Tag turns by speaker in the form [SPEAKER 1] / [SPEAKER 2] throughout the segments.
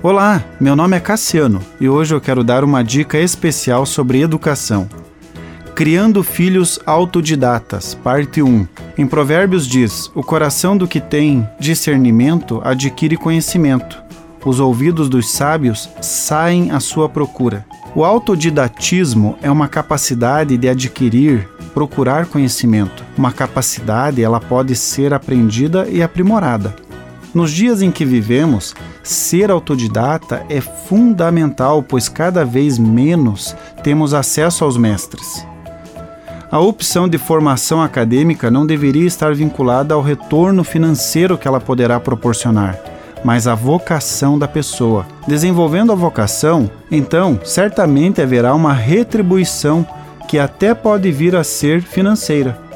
[SPEAKER 1] Olá, meu nome é Cassiano e hoje eu quero dar uma dica especial sobre educação. Criando Filhos Autodidatas, parte 1. Em Provérbios diz: O coração do que tem discernimento adquire conhecimento. Os ouvidos dos sábios saem à sua procura. O autodidatismo é uma capacidade de adquirir, procurar conhecimento. Uma capacidade, ela pode ser aprendida e aprimorada. Nos dias em que vivemos, ser autodidata é fundamental, pois cada vez menos temos acesso aos mestres. A opção de formação acadêmica não deveria estar vinculada ao retorno financeiro que ela poderá proporcionar, mas à vocação da pessoa. Desenvolvendo a vocação, então, certamente haverá uma retribuição que até pode vir a ser financeira.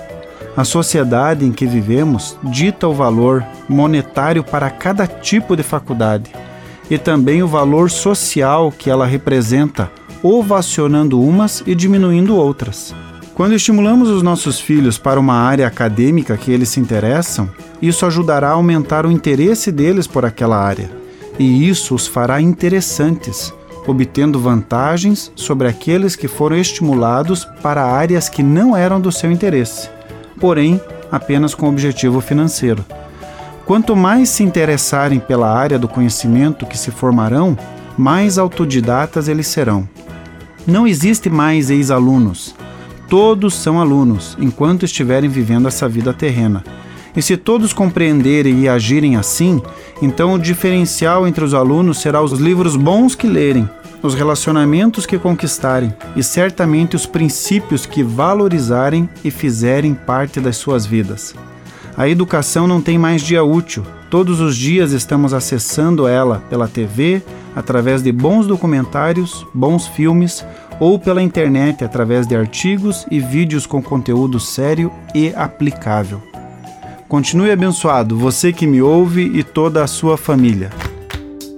[SPEAKER 1] A sociedade em que vivemos dita o valor monetário para cada tipo de faculdade e também o valor social que ela representa, ovacionando umas e diminuindo outras. Quando estimulamos os nossos filhos para uma área acadêmica que eles se interessam, isso ajudará a aumentar o interesse deles por aquela área, e isso os fará interessantes, obtendo vantagens sobre aqueles que foram estimulados para áreas que não eram do seu interesse porém apenas com objetivo financeiro. Quanto mais se interessarem pela área do conhecimento que se formarão, mais autodidatas eles serão. Não existe mais ex-alunos. Todos são alunos enquanto estiverem vivendo essa vida terrena. E se todos compreenderem e agirem assim, então o diferencial entre os alunos será os livros bons que lerem os relacionamentos que conquistarem e certamente os princípios que valorizarem e fizerem parte das suas vidas. A educação não tem mais dia útil. Todos os dias estamos acessando ela pela TV, através de bons documentários, bons filmes ou pela internet através de artigos e vídeos com conteúdo sério e aplicável. Continue abençoado, você que me ouve e toda a sua família.